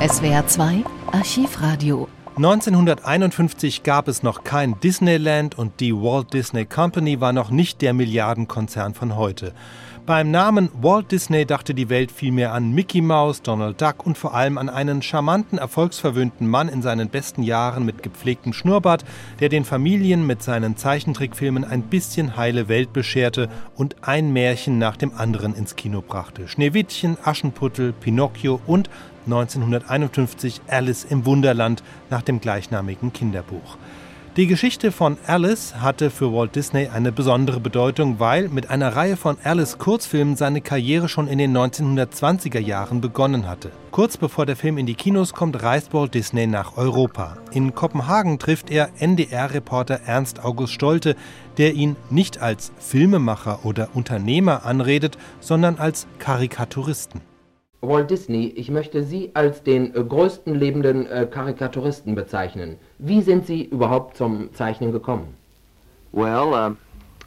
SWR 2 Archivradio 1951 gab es noch kein Disneyland und die Walt Disney Company war noch nicht der Milliardenkonzern von heute. Beim Namen Walt Disney dachte die Welt vielmehr an Mickey Mouse, Donald Duck und vor allem an einen charmanten, erfolgsverwöhnten Mann in seinen besten Jahren mit gepflegtem Schnurrbart, der den Familien mit seinen Zeichentrickfilmen ein bisschen heile Welt bescherte und ein Märchen nach dem anderen ins Kino brachte. Schneewittchen, Aschenputtel, Pinocchio und 1951 Alice im Wunderland nach dem gleichnamigen Kinderbuch. Die Geschichte von Alice hatte für Walt Disney eine besondere Bedeutung, weil mit einer Reihe von Alice Kurzfilmen seine Karriere schon in den 1920er Jahren begonnen hatte. Kurz bevor der Film in die Kinos kommt, reist Walt Disney nach Europa. In Kopenhagen trifft er NDR-Reporter Ernst August Stolte, der ihn nicht als Filmemacher oder Unternehmer anredet, sondern als Karikaturisten. Walt Disney, ich möchte Sie als den äh, größten lebenden äh, Karikaturisten bezeichnen. Wie sind Sie überhaupt zum Zeichnen gekommen? Well, uh,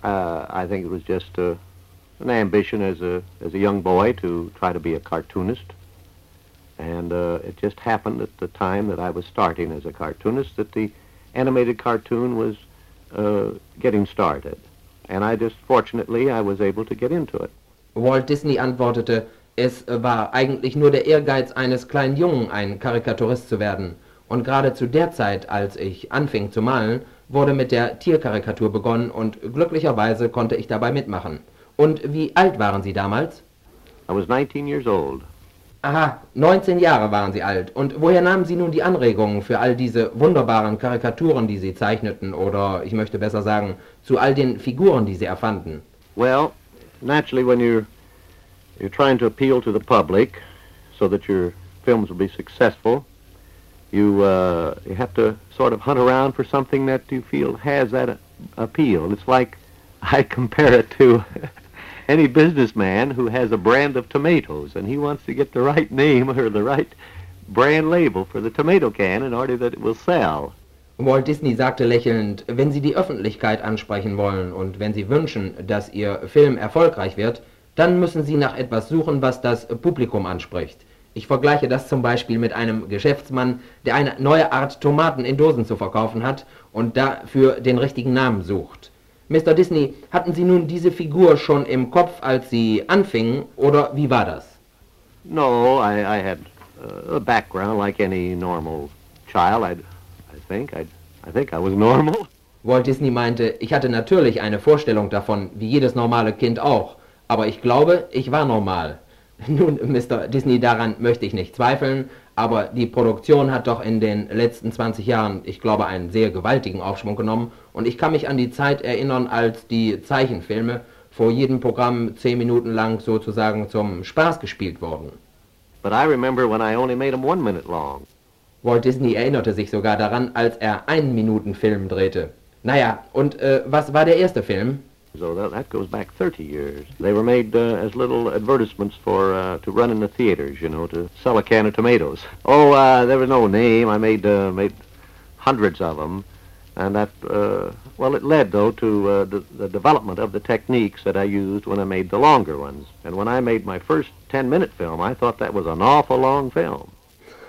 uh, I think it was just uh, an ambition as a as a young boy to try to be a cartoonist, and uh, it just happened at the time that I was starting as a cartoonist that the animated cartoon was uh, getting started, and I just fortunately I was able to get into it. Walt Disney antwortete, es war eigentlich nur der Ehrgeiz eines kleinen Jungen, ein Karikaturist zu werden. Und gerade zu der Zeit, als ich anfing zu malen, wurde mit der Tierkarikatur begonnen und glücklicherweise konnte ich dabei mitmachen. Und wie alt waren Sie damals? I was 19 years old. Aha, 19 Jahre waren Sie alt. Und woher nahmen Sie nun die Anregungen für all diese wunderbaren Karikaturen, die Sie zeichneten, oder ich möchte besser sagen, zu all den Figuren, die Sie erfanden? Well, naturally when you're you're trying to appeal to the public so that your films will be successful. You uh, you have to sort of hunt around for something that you feel has that appeal. It's like I compare it to any businessman who has a brand of tomatoes and he wants to get the right name or the right brand label for the tomato can in order that it will sell. Walt Disney sagte lächelnd, wenn Sie die Öffentlichkeit ansprechen wollen und wenn Sie wünschen, dass Ihr Film erfolgreich wird, dann müssen Sie nach etwas suchen, was das Publikum anspricht. Ich vergleiche das zum Beispiel mit einem Geschäftsmann, der eine neue Art Tomaten in Dosen zu verkaufen hat und dafür den richtigen Namen sucht. Mr. Disney, hatten Sie nun diese Figur schon im Kopf, als Sie anfingen, oder wie war das? No, I, I had a background like any normal child. I, I think I, I think I was normal. Walt Disney meinte, ich hatte natürlich eine Vorstellung davon, wie jedes normale Kind auch. Aber ich glaube, ich war normal. Nun, Mr. Disney, daran möchte ich nicht zweifeln, aber die Produktion hat doch in den letzten 20 Jahren, ich glaube, einen sehr gewaltigen Aufschwung genommen und ich kann mich an die Zeit erinnern, als die Zeichenfilme vor jedem Programm 10 Minuten lang sozusagen zum Spaß gespielt wurden. But I remember when I only made them one minute long. Walt Disney erinnerte sich sogar daran, als er einen Minuten Film drehte. Naja, und äh, was war der erste Film? So that, that goes back 30 years. They were made uh, as little advertisements for uh, to run in the theaters, you know, to sell a can of tomatoes. Oh, uh, there was no name. I made uh, made hundreds of them, and that uh, well, it led though to uh, the, the development of the techniques that I used when I made the longer ones. And when I made my first 10-minute film, I thought that was an awful long film.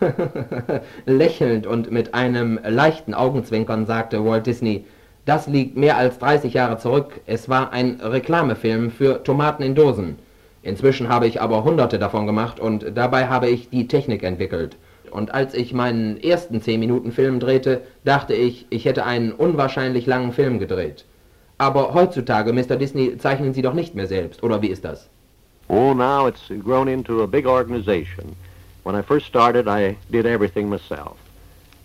Lächelnd und mit einem leichten Augenzwinkern sagte Walt Disney. Das liegt mehr als 30 Jahre zurück. Es war ein Reklamefilm für Tomaten in Dosen. Inzwischen habe ich aber hunderte davon gemacht und dabei habe ich die Technik entwickelt. Und als ich meinen ersten 10-Minuten-Film drehte, dachte ich, ich hätte einen unwahrscheinlich langen Film gedreht. Aber heutzutage, Mr. Disney, zeichnen Sie doch nicht mehr selbst, oder wie ist das? Oh, now it's grown into a big organization. When I first started, I did everything myself.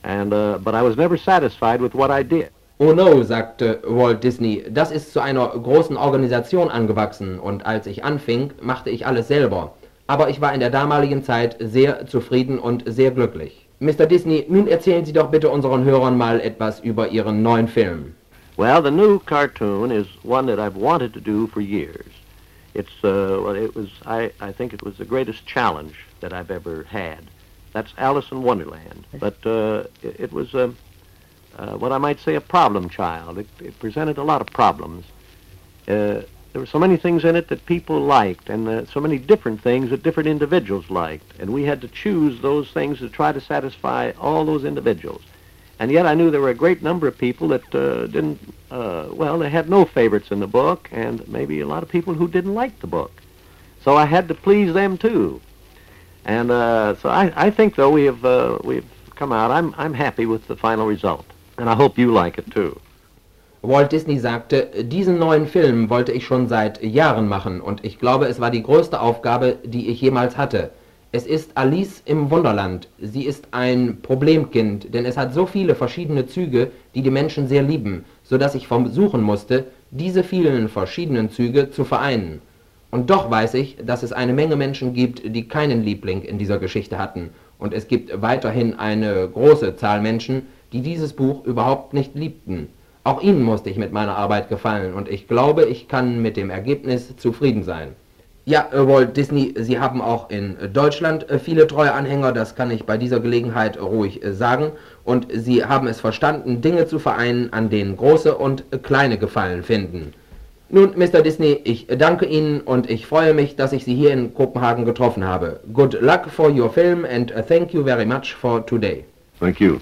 And, uh, but I was never satisfied with what I did. Oh no, sagte Walt Disney, das ist zu einer großen Organisation angewachsen und als ich anfing, machte ich alles selber. Aber ich war in der damaligen Zeit sehr zufrieden und sehr glücklich. Mr. Disney, nun erzählen Sie doch bitte unseren Hörern mal etwas über Ihren neuen Film. Well, the new cartoon is one that I've wanted to do for years. It's, uh, well, it was, I, I think it was the greatest challenge that I've ever had. That's Alice in Wonderland. But uh, it, it was, uh, uh, what I might say a problem child. It, it presented a lot of problems. Uh, there were so many things in it that people liked, and uh, so many different things that different individuals liked, and we had to choose those things to try to satisfy all those individuals. And yet I knew there were a great number of people that uh, didn't, uh, well, they had no favorites in the book, and maybe a lot of people who didn't like the book. So I had to please them too. And uh, so I, I think, though, we have, uh, we've come out, I'm, I'm happy with the final result. And I hope you like it too. Walt Disney sagte, diesen neuen Film wollte ich schon seit Jahren machen und ich glaube, es war die größte Aufgabe, die ich jemals hatte. Es ist Alice im Wunderland. Sie ist ein Problemkind, denn es hat so viele verschiedene Züge, die die Menschen sehr lieben, so dass ich versuchen musste, diese vielen verschiedenen Züge zu vereinen. Und doch weiß ich, dass es eine Menge Menschen gibt, die keinen Liebling in dieser Geschichte hatten. Und es gibt weiterhin eine große Zahl Menschen, die dieses Buch überhaupt nicht liebten. Auch ihnen musste ich mit meiner Arbeit gefallen und ich glaube, ich kann mit dem Ergebnis zufrieden sein. Ja, äh, Walt Disney, Sie haben auch in Deutschland äh, viele treue Anhänger, das kann ich bei dieser Gelegenheit ruhig äh, sagen. Und Sie haben es verstanden, Dinge zu vereinen, an denen große und kleine Gefallen finden. Nun, Mr. Disney, ich danke Ihnen und ich freue mich, dass ich Sie hier in Kopenhagen getroffen habe. Good luck for your film and thank you very much for today. Thank you.